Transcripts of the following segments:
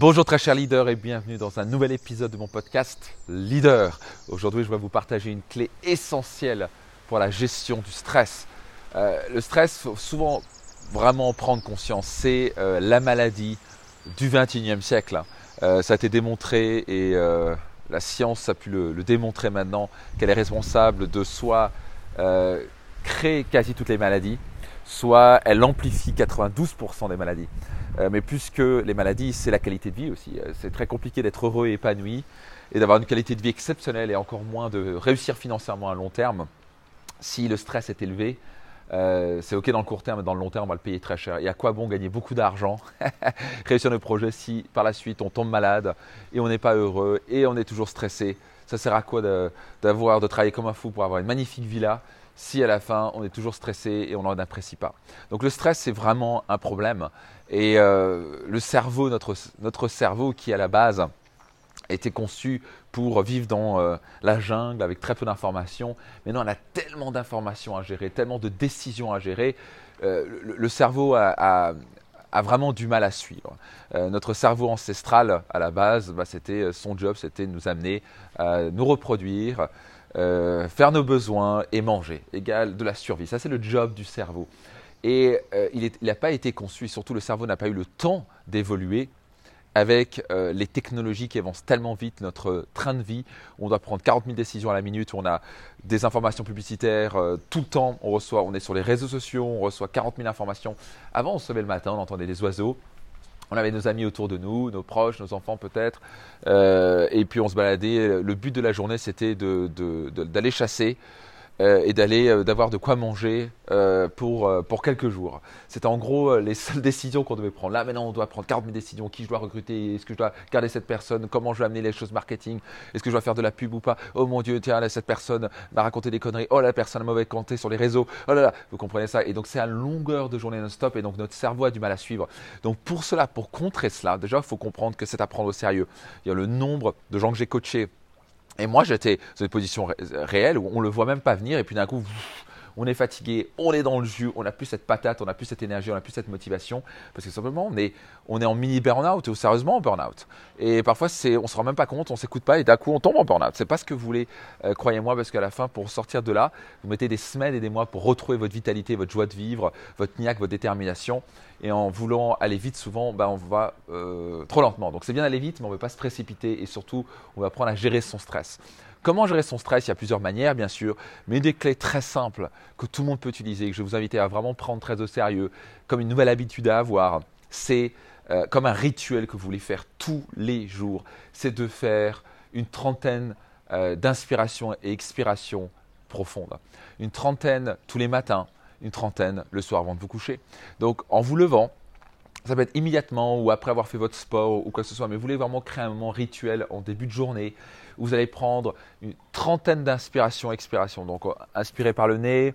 Bonjour très chers leaders et bienvenue dans un nouvel épisode de mon podcast Leader. Aujourd'hui je vais vous partager une clé essentielle pour la gestion du stress. Euh, le stress, faut souvent vraiment en prendre conscience, c'est euh, la maladie du 21e siècle. Euh, ça a été démontré et la science a pu le, le démontrer maintenant qu'elle est responsable de soit créer quasi toutes les maladies, soit elle amplifie 92% des maladies. Euh, mais plus que les maladies, c'est la qualité de vie aussi. Euh, c'est très compliqué d'être heureux et épanoui et d'avoir une qualité de vie exceptionnelle et encore moins de réussir financièrement à long terme. Si le stress est élevé, euh, c'est ok dans le court terme, mais dans le long terme, on va le payer très cher. Et à quoi bon gagner beaucoup d'argent, réussir nos projets si par la suite on tombe malade et on n'est pas heureux et on est toujours stressé? Ça sert à quoi d'avoir, de, travailler comme un fou pour avoir une magnifique villa si à la fin on est toujours stressé et on n'en apprécie pas? Donc le stress c'est vraiment un problème et euh, le cerveau, notre, notre cerveau qui à la base était conçu pour vivre dans euh, la jungle avec très peu d'informations. Maintenant, on a tellement d'informations à gérer, tellement de décisions à gérer. Euh, le, cerveau a, vraiment du mal à suivre. notre cerveau ancestral, à la base, bah, c'était son job, c'était de nous amener à nous reproduire, euh, faire nos besoins et manger, égal de la survie. Ça, c'est le job du cerveau. Et euh, il n'a pas été conçu, et surtout le cerveau n'a pas eu le temps d'évoluer avec euh, les technologies qui avancent tellement vite, notre train de vie, on doit prendre 40 000 décisions à la minute, on a des informations publicitaires tout le temps, on reçoit, on est sur les réseaux sociaux, on reçoit 40 000 informations. Avant, on se levait le matin, on entendait des oiseaux, on avait nos amis autour de nous, nos proches, nos enfants peut-être, euh, et puis on se baladait. Le but de la journée, c'était d'aller chasser, euh, et d'aller euh, d'avoir de quoi manger euh, pour, pour quelques jours. C'était en gros les seules décisions qu'on devait prendre. Là maintenant on doit prendre 40 000 décisions, qui je dois recruter, est-ce que je dois garder cette personne, comment je vais amener les choses marketing, est-ce que je dois faire de la pub ou pas, oh mon dieu, tiens là, cette personne m'a raconté des conneries, oh la personne a mauvais compté sur les réseaux, oh là là, vous comprenez ça? Et donc c'est à longueur de journée non-stop et donc notre cerveau a du mal à suivre. Donc pour cela, pour contrer cela, déjà il faut comprendre que c'est à prendre au sérieux. Il y a le nombre de gens que j'ai coachés et moi, j'étais dans une position réelle où on le voit même pas venir, et puis d'un coup, on est fatigué, on est dans le jus, on n'a plus cette patate, on n'a plus cette énergie, on n'a plus cette motivation, parce que simplement on est, on est en mini burn-out ou sérieusement en burn-out. Et parfois c'est, on se rend même pas compte, on s'écoute pas et d'un coup on tombe en burn-out. C'est pas ce que vous voulez, euh, croyez-moi, parce qu'à la fin pour sortir de là, vous mettez des semaines et des mois pour retrouver votre vitalité, votre joie de vivre, votre niaque, votre détermination. Et en voulant aller vite, souvent, ben, on va euh, trop lentement. Donc c'est bien d'aller vite, mais on ne veut pas se précipiter et surtout on va apprendre à gérer son stress. Comment gérer son stress? Il y a plusieurs manières, bien sûr, mais des clés très simples que tout le monde peut utiliser, que je vous inviter à vraiment prendre très au sérieux, comme une nouvelle habitude à avoir, c'est euh, comme un rituel que vous voulez faire tous les jours, c'est de faire une trentaine euh, d'inspirations et expirations profondes. Une trentaine tous les matins, une trentaine le soir avant de vous coucher. Donc en vous levant, ça peut être immédiatement ou après avoir fait votre sport ou quoi que ce soit, mais vous voulez vraiment créer un moment rituel en début de journée où vous allez prendre une trentaine d'inspirations, expirations. Donc, inspirez par le nez,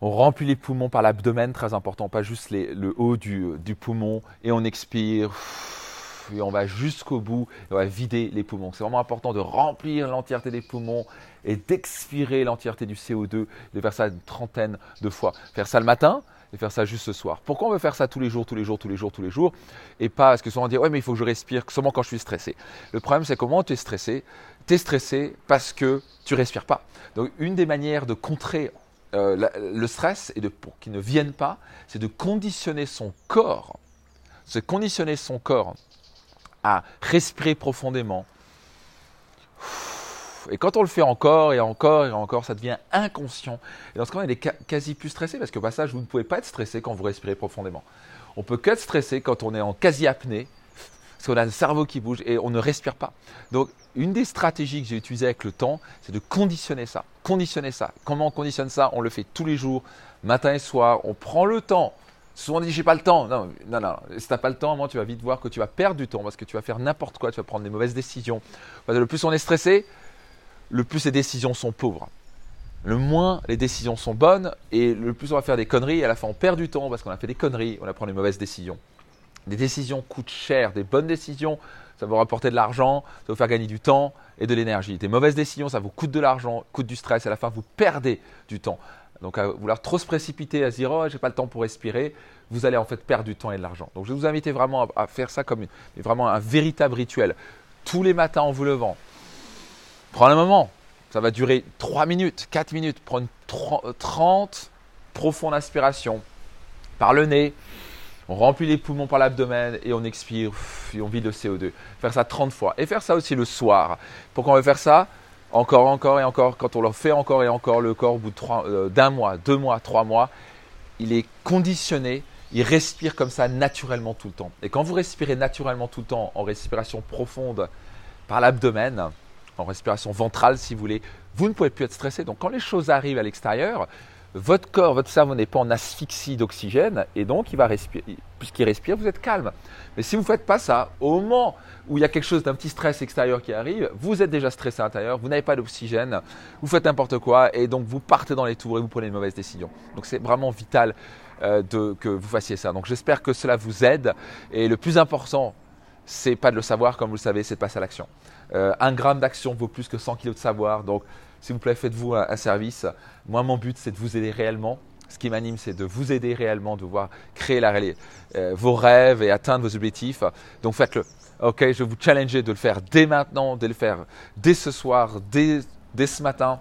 on remplit les poumons par l'abdomen, très important, pas juste le haut du, poumon, et on expire. Et on va jusqu'au bout, et on va vider les poumons. C'est vraiment important de remplir l'entièreté des poumons et d'expirer l'entièreté du CO2, de faire ça une trentaine de fois. Faire ça le matin, et faire ça juste ce soir. Pourquoi on veut faire ça tous les jours, tous les jours, tous les jours, tous les jours et pas parce que souvent on dit ouais mais il faut que je respire seulement quand je suis stressé. Le problème c'est comment tu es stressé Tu es stressé parce que tu respires pas. Donc une des manières de contrer euh, le stress et de, pour qu'il ne vienne pas, c'est de conditionner son corps, c'est conditionner son corps à respirer profondément et quand on le fait encore et encore et encore, ça devient inconscient. Et dans ce cas, on est quasi plus stressé parce qu'au passage, vous ne pouvez pas être stressé quand vous respirez profondément. On peut qu'être stressé quand on est en quasi apnée, parce qu'on a le cerveau qui bouge et on ne respire pas. Donc, une des stratégies que j'ai utilisées avec le temps, c'est de conditionner ça. Conditionner ça. Comment on conditionne ça? On le fait tous les jours, matin et soir. On prend le temps. Souvent on dit j'ai pas le temps. Non, non, non. Si t'as pas le temps, moi, tu vas vite voir que tu vas perdre du temps parce que tu vas faire n'importe quoi. Tu vas prendre des mauvaises décisions. le plus on est stressé, le plus les décisions sont pauvres. Le moins les décisions sont bonnes et le plus on va faire des conneries et à la fin on perd du temps parce qu'on a fait des conneries, on a pris des mauvaises décisions. Des décisions coûtent cher, des bonnes décisions, ça va vous rapporter de l'argent, ça va vous faire gagner du temps et de l'énergie. Des mauvaises décisions, ça vous coûte de l'argent, coûte du stress, à la fin vous perdez du temps. Donc à vouloir trop se précipiter, à se dire oh j'ai pas le temps pour respirer, vous allez en fait perdre du temps et de l'argent. Donc je vais vous inviter vraiment à, faire ça comme vraiment un véritable rituel. Tous les matins en vous levant, prends un moment, ça va durer 3 minutes, 4 minutes, prendre 30 profondes aspirations par le nez, on remplit les poumons par l'abdomen et on expire et on vide le CO2. Faire ça 30 fois. Et faire ça aussi le soir. Pourquoi on veut faire ça? Encore, encore et encore. Quand on le fait encore et encore, le corps, au bout euh, d'un mois, deux mois, trois mois, il est conditionné, il respire comme ça naturellement tout le temps. Et quand vous respirez naturellement tout le temps en respiration profonde par l'abdomen, en respiration ventrale si vous voulez, vous ne pouvez plus être stressé. Donc quand les choses arrivent à l'extérieur, votre corps, votre cerveau n'est pas en asphyxie d'oxygène et donc il va respirer. Puisqu'il respire, vous êtes calme. Mais si vous ne faites pas ça, au moment où il y a quelque chose d'un petit stress extérieur qui arrive, vous êtes déjà stressé à l'intérieur, vous n'avez pas d'oxygène, vous faites n'importe quoi et donc vous partez dans les tours et vous prenez une mauvaise décision. Donc c'est vraiment vital euh, que vous fassiez ça. Donc j'espère que cela vous aide et le plus important, c'est pas de le savoir, comme vous le savez, c'est de passer à l'action. Euh, un gramme d'action vaut plus que 100 kilos de savoir. Donc s'il vous plaît, faites-vous un, service. Moi, mon but, c'est de vous aider réellement. Ce qui m'anime, c'est de vous aider réellement, de voir créer la, euh, vos rêves et atteindre vos objectifs. Donc faites-le. Ok, je vais vous challenger de le faire dès maintenant, de le faire dès ce soir, dès, dès ce matin.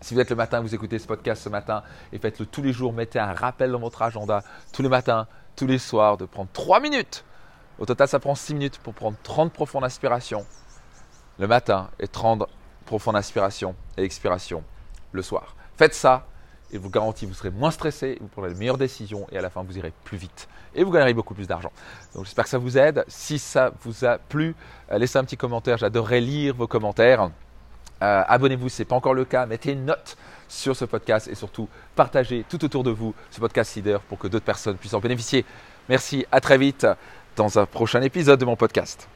Si vous êtes le matin, vous écoutez ce podcast ce matin et faites-le tous les jours. Mettez un rappel dans votre agenda tous les matins, tous les soirs, de prendre 3 minutes. Au total, ça prend 6 minutes pour prendre 30 profondes aspirations le matin et 30 profonde inspiration et expiration le soir. Faites ça et vous garantis vous serez moins stressé, vous prendrez de meilleures décisions et à la fin vous irez plus vite et vous gagnerez beaucoup plus d'argent. Donc j'espère que ça vous aide. Si ça vous a plu, euh, laissez un petit commentaire, j'adorerais lire vos commentaires. Euh, abonnez-vous si ce n'est pas encore le cas, mettez une note sur ce podcast et surtout partagez tout autour de vous ce podcast leader pour que d'autres personnes puissent en bénéficier. Merci, à très vite dans un prochain épisode de mon podcast.